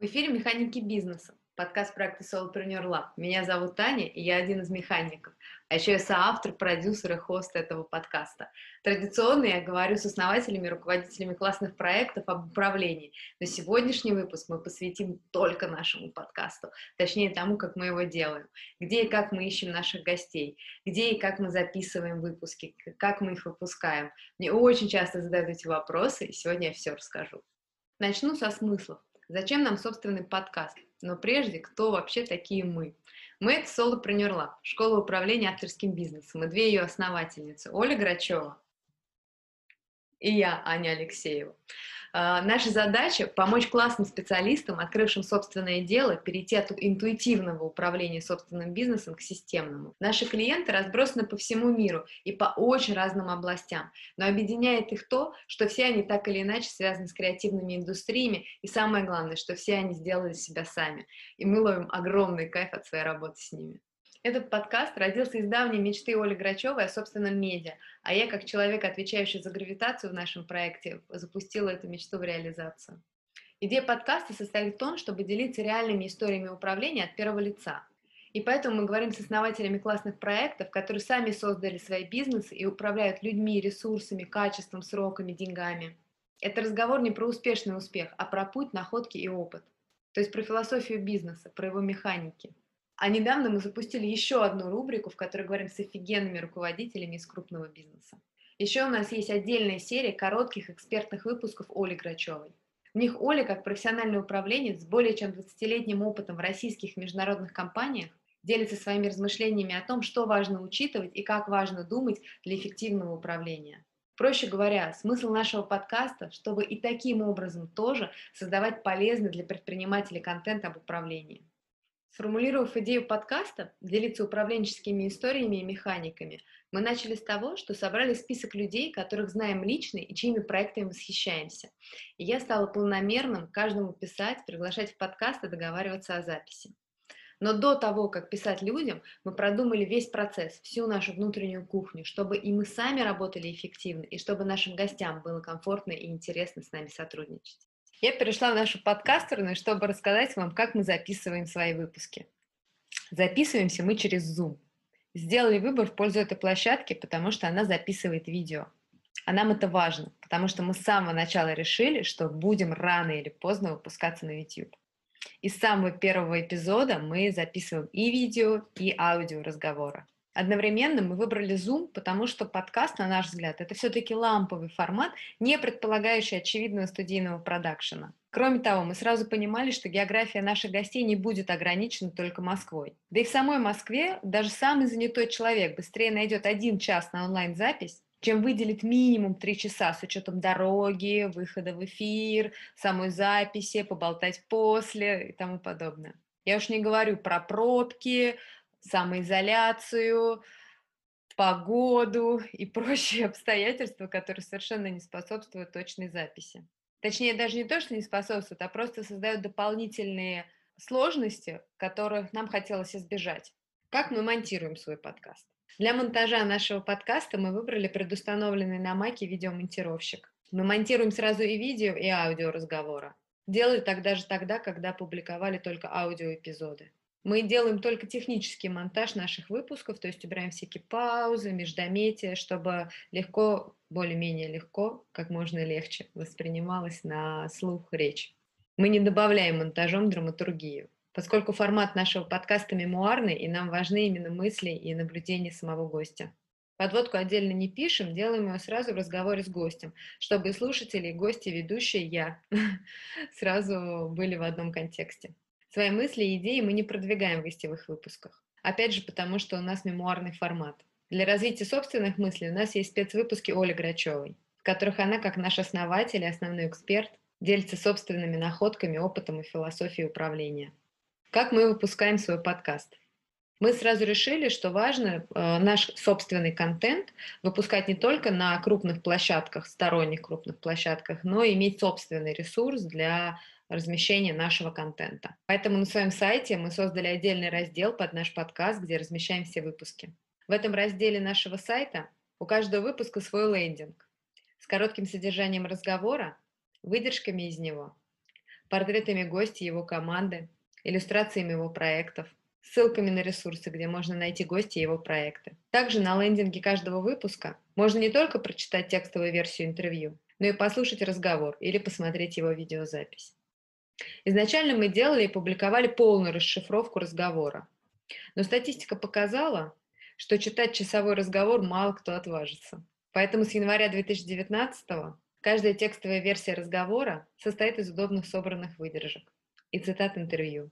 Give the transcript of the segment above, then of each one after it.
В эфире «Механики бизнеса», подкаст проекта Solopreneur Lab. Меня зовут Таня, и я один из механиков. А еще я соавтор, продюсер и хост этого подкаста. Традиционно я говорю с основателями руководителями классных проектов об управлении. Но сегодняшний выпуск мы посвятим только нашему подкасту, точнее тому, как мы его делаем, где и как мы ищем наших гостей, где и как мы записываем выпуски, как мы их выпускаем. Мне очень часто задают эти вопросы, и сегодня я все расскажу. Начну со смыслов. Зачем нам собственный подкаст? Но прежде, кто вообще такие мы? Мы — это Solopreneur Lab, школа управления авторским бизнесом, и две ее основательницы — Оля Грачева и я, Аня Алексеева. А, наша задача – помочь классным специалистам, открывшим собственное дело, перейти от интуитивного управления собственным бизнесом к системному. Наши клиенты разбросаны по всему миру и по очень разным областям, но объединяет их то, что все они так или иначе связаны с креативными индустриями, и самое главное, что все они сделали себя сами, и мы ловим огромный кайф от своей работы с ними. Этот подкаст родился из давней мечты Оли Грачевой о собственном медиа, а я, как человек, отвечающий за гравитацию в нашем проекте, запустила эту мечту в реализацию. Идея подкаста состоит в том, чтобы делиться реальными историями управления от первого лица. И поэтому мы говорим с основателями классных проектов, которые сами создали свои бизнесы и управляют людьми, ресурсами, качеством, сроками, деньгами. Это разговор не про успешный успех, а про путь, находки и опыт. То есть про философию бизнеса, про его механики. А недавно мы запустили еще одну рубрику, в которой говорим с офигенными руководителями из крупного бизнеса. Еще у нас есть отдельная серия коротких экспертных выпусков Оли Грачевой. В них Оля, как профессиональный управленец с более чем 20-летним опытом в российских международных компаниях, делится своими размышлениями о том, что важно учитывать и как важно думать для эффективного управления. Проще говоря, смысл нашего подкаста, чтобы и таким образом тоже создавать полезный для предпринимателей контент об управлении. Сформулировав идею подкаста «Делиться управленческими историями и механиками», мы начали с того, что собрали список людей, которых знаем лично и чьими проектами восхищаемся. И я стала полномерным каждому писать, приглашать в подкаст и договариваться о записи. Но до того, как писать людям, мы продумали весь процесс, всю нашу внутреннюю кухню, чтобы и мы сами работали эффективно, и чтобы нашим гостям было комфортно и интересно с нами сотрудничать. Я перешла в нашу подкастерную, чтобы рассказать вам, как мы записываем свои выпуски. Записываемся мы через Zoom. Сделали выбор в пользу этой площадки, потому что она записывает видео. А нам это важно, потому что мы с самого начала решили, что будем рано или поздно выпускаться на YouTube. И с самого первого эпизода мы записываем и видео, и аудио разговора. Одновременно мы выбрали Zoom, потому что подкаст, на наш взгляд, это все-таки ламповый формат, не предполагающий очевидного студийного продакшена. Кроме того, мы сразу понимали, что география наших гостей не будет ограничена только Москвой. Да и в самой Москве даже самый занятой человек быстрее найдет один час на онлайн-запись, чем выделить минимум три часа с учетом дороги, выхода в эфир, самой записи, поболтать после и тому подобное. Я уж не говорю про пробки, самоизоляцию, погоду и прочие обстоятельства, которые совершенно не способствуют точной записи. Точнее, даже не то, что не способствуют, а просто создают дополнительные сложности, которых нам хотелось избежать. Как мы монтируем свой подкаст? Для монтажа нашего подкаста мы выбрали предустановленный на Маке видеомонтировщик. Мы монтируем сразу и видео, и аудио разговора. Делали так даже тогда, когда публиковали только аудиоэпизоды. Мы делаем только технический монтаж наших выпусков, то есть убираем всякие паузы, междометия, чтобы легко, более-менее легко, как можно легче воспринималась на слух речь. Мы не добавляем монтажом драматургию, поскольку формат нашего подкаста мемуарный, и нам важны именно мысли и наблюдения самого гостя. Подводку отдельно не пишем, делаем ее сразу в разговоре с гостем, чтобы и слушатели, и гости, ведущие, я сразу были в одном контексте. Свои мысли и идеи мы не продвигаем в гостевых выпусках. Опять же, потому что у нас мемуарный формат. Для развития собственных мыслей у нас есть спецвыпуски Оли Грачевой, в которых она, как наш основатель и основной эксперт, делится собственными находками, опытом и философией управления. Как мы выпускаем свой подкаст? Мы сразу решили, что важно э, наш собственный контент выпускать не только на крупных площадках, сторонних крупных площадках, но и иметь собственный ресурс для размещения нашего контента. Поэтому на своем сайте мы создали отдельный раздел под наш подкаст, где размещаем все выпуски. В этом разделе нашего сайта у каждого выпуска свой лендинг с коротким содержанием разговора, выдержками из него, портретами гостя его команды, иллюстрациями его проектов, ссылками на ресурсы, где можно найти гости его проекты. Также на лендинге каждого выпуска можно не только прочитать текстовую версию интервью, но и послушать разговор или посмотреть его видеозапись. Изначально мы делали и публиковали полную расшифровку разговора, но статистика показала, что читать часовой разговор мало кто отважится. Поэтому с января 2019 каждая текстовая версия разговора состоит из удобных собранных выдержек и цитат интервью.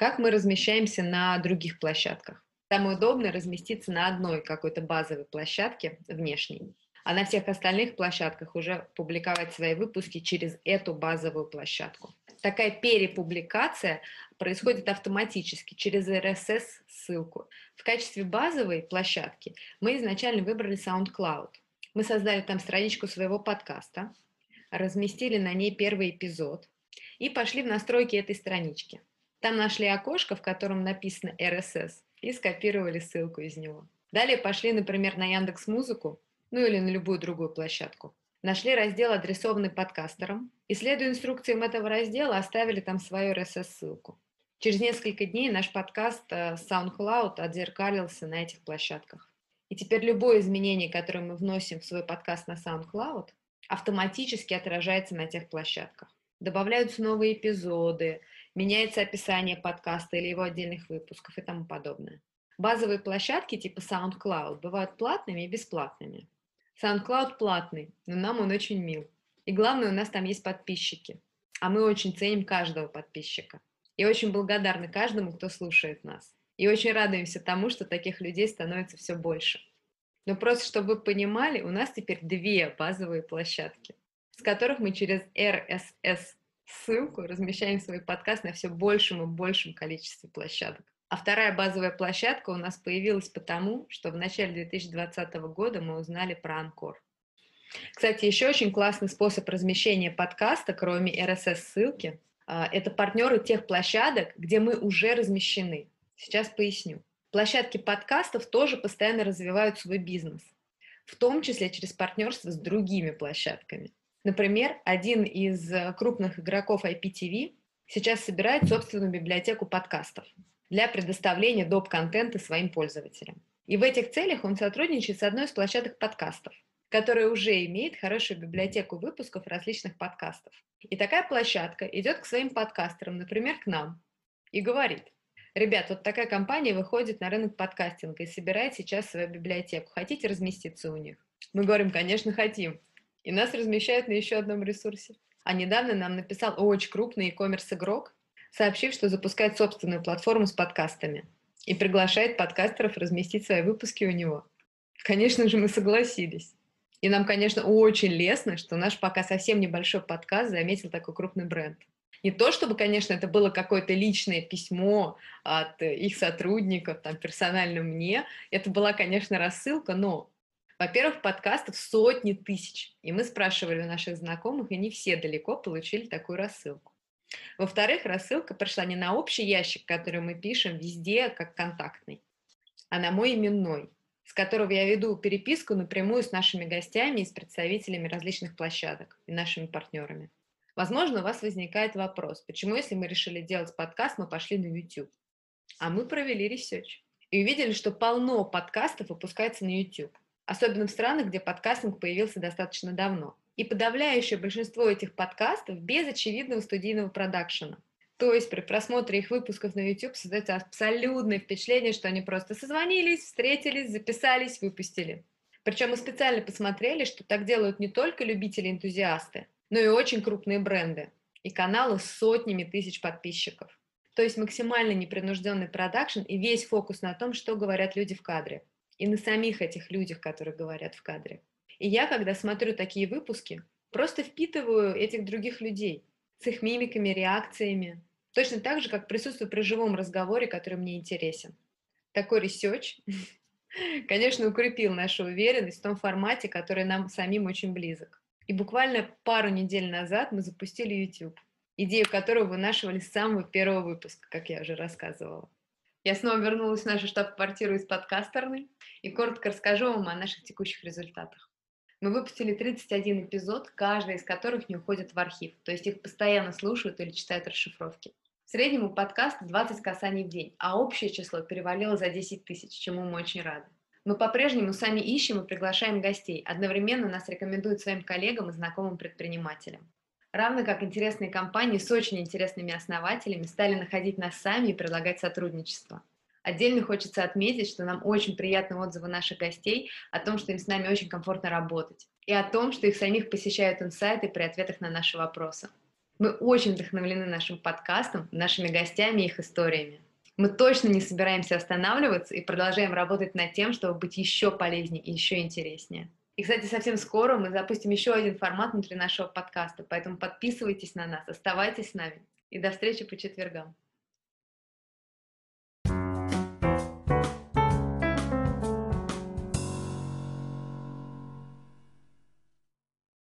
Как мы размещаемся на других площадках? Самое удобное разместиться на одной какой-то базовой площадке внешней, а на всех остальных площадках уже публиковать свои выпуски через эту базовую площадку. Такая перепубликация происходит автоматически через RSS-ссылку. В качестве базовой площадки мы изначально выбрали SoundCloud. Мы создали там страничку своего подкаста, разместили на ней первый эпизод и пошли в настройки этой странички. Там нашли окошко, в котором написано RSS, и скопировали ссылку из него. Далее пошли, например, на Яндекс Музыку, ну или на любую другую площадку. Нашли раздел, адресованный подкастерам, и, следуя инструкциям этого раздела, оставили там свою RSS-ссылку. Через несколько дней наш подкаст э, SoundCloud отзеркалился на этих площадках. И теперь любое изменение, которое мы вносим в свой подкаст на SoundCloud, автоматически отражается на тех площадках. Добавляются новые эпизоды, меняется описание подкаста или его отдельных выпусков и тому подобное. Базовые площадки типа SoundCloud бывают платными и бесплатными. SoundCloud платный, но нам он очень мил. И главное, у нас там есть подписчики. А мы очень ценим каждого подписчика. И очень благодарны каждому, кто слушает нас. И очень радуемся тому, что таких людей становится все больше. Но просто, чтобы вы понимали, у нас теперь две базовые площадки, с которых мы через RSS ссылку, размещаем свой подкаст на все большем и большем количестве площадок. А вторая базовая площадка у нас появилась потому, что в начале 2020 года мы узнали про Анкор. Кстати, еще очень классный способ размещения подкаста, кроме RSS-ссылки, а, это партнеры тех площадок, где мы уже размещены. Сейчас поясню. Площадки подкастов тоже постоянно развивают свой бизнес, в том числе через партнерство с другими площадками. Например, один из э, крупных игроков IPTV сейчас собирает собственную библиотеку подкастов для предоставления доп-контента своим пользователям. И в этих целях он сотрудничает с одной из площадок подкастов, которая уже имеет хорошую библиотеку выпусков различных подкастов. И такая площадка идет к своим подкастерам, например, к нам, и говорит, ребят, вот такая компания выходит на рынок подкастинга и собирает сейчас свою библиотеку. Хотите разместиться у них? Мы говорим, конечно, хотим. И нас размещают на еще одном ресурсе. А недавно нам написал очень крупный e-commerce игрок, сообщив, что запускает собственную платформу с подкастами и приглашает подкастеров разместить свои выпуски у него. Конечно же, мы согласились. И нам, конечно, очень лестно, что наш пока совсем небольшой подкаст заметил такой крупный бренд. Не то, чтобы, конечно, это было какое-то личное письмо от их сотрудников, там, персонально мне. Это была, конечно, рассылка, но во-первых, подкастов сотни тысяч, и мы спрашивали у наших знакомых, и не все далеко получили такую рассылку. Во-вторых, рассылка пришла не на общий ящик, который мы пишем везде как контактный, а на мой именной, с которого я веду переписку напрямую с нашими гостями и с представителями различных площадок и нашими партнерами. Возможно, у вас возникает вопрос, почему, если мы решили делать подкаст, мы пошли на YouTube? А мы провели research и увидели, что полно подкастов выпускается на YouTube особенно в странах, где подкастинг появился достаточно давно. И подавляющее большинство этих подкастов без очевидного студийного продакшена. То есть при просмотре их выпусков на YouTube создается абсолютное впечатление, что они просто созвонились, встретились, записались, выпустили. Причем мы специально посмотрели, что так делают не только любители-энтузиасты, но и очень крупные бренды и каналы с сотнями тысяч подписчиков. То есть максимально непринужденный продакшн и весь фокус на том, что говорят люди в кадре и на самих этих людях, которые говорят в кадре. И я, когда смотрю такие выпуски, просто впитываю этих других людей с их мимиками, реакциями, точно так же, как присутствую при живом разговоре, который мне интересен. Такой research, конечно, укрепил нашу уверенность в том формате, который нам самим очень близок. И буквально пару недель назад мы запустили YouTube, идею которого вынашивали с самого первого выпуска, как я уже рассказывала. Я снова вернулась в нашу штаб-квартиру из подкастерной и коротко расскажу вам о наших текущих результатах. Мы выпустили 31 эпизод, каждый из которых не уходит в архив, то есть их постоянно слушают или читают расшифровки. В среднем у подкаста 20 касаний в день, а общее число перевалило за 10 тысяч, чему мы очень рады. Мы по-прежнему сами ищем и приглашаем гостей, одновременно нас рекомендуют своим коллегам и знакомым предпринимателям. Равно как интересные компании с очень интересными основателями стали находить нас сами и предлагать сотрудничество. Отдельно хочется отметить, что нам очень приятны отзывы наших гостей о том, что им с нами очень комфортно работать, и о том, что их самих посещают инсайты при ответах на наши вопросы. Мы очень вдохновлены нашим подкастом, нашими гостями и их историями. Мы точно не собираемся останавливаться и продолжаем работать над тем, чтобы быть еще полезнее и еще интереснее. И, кстати, совсем скоро мы запустим еще один формат внутри нашего подкаста, поэтому подписывайтесь на нас, оставайтесь с нами. И до встречи по четвергам.